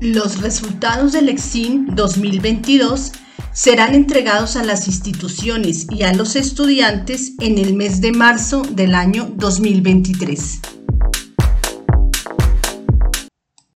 Los resultados del EXIM 2022 serán entregados a las instituciones y a los estudiantes en el mes de marzo del año 2023.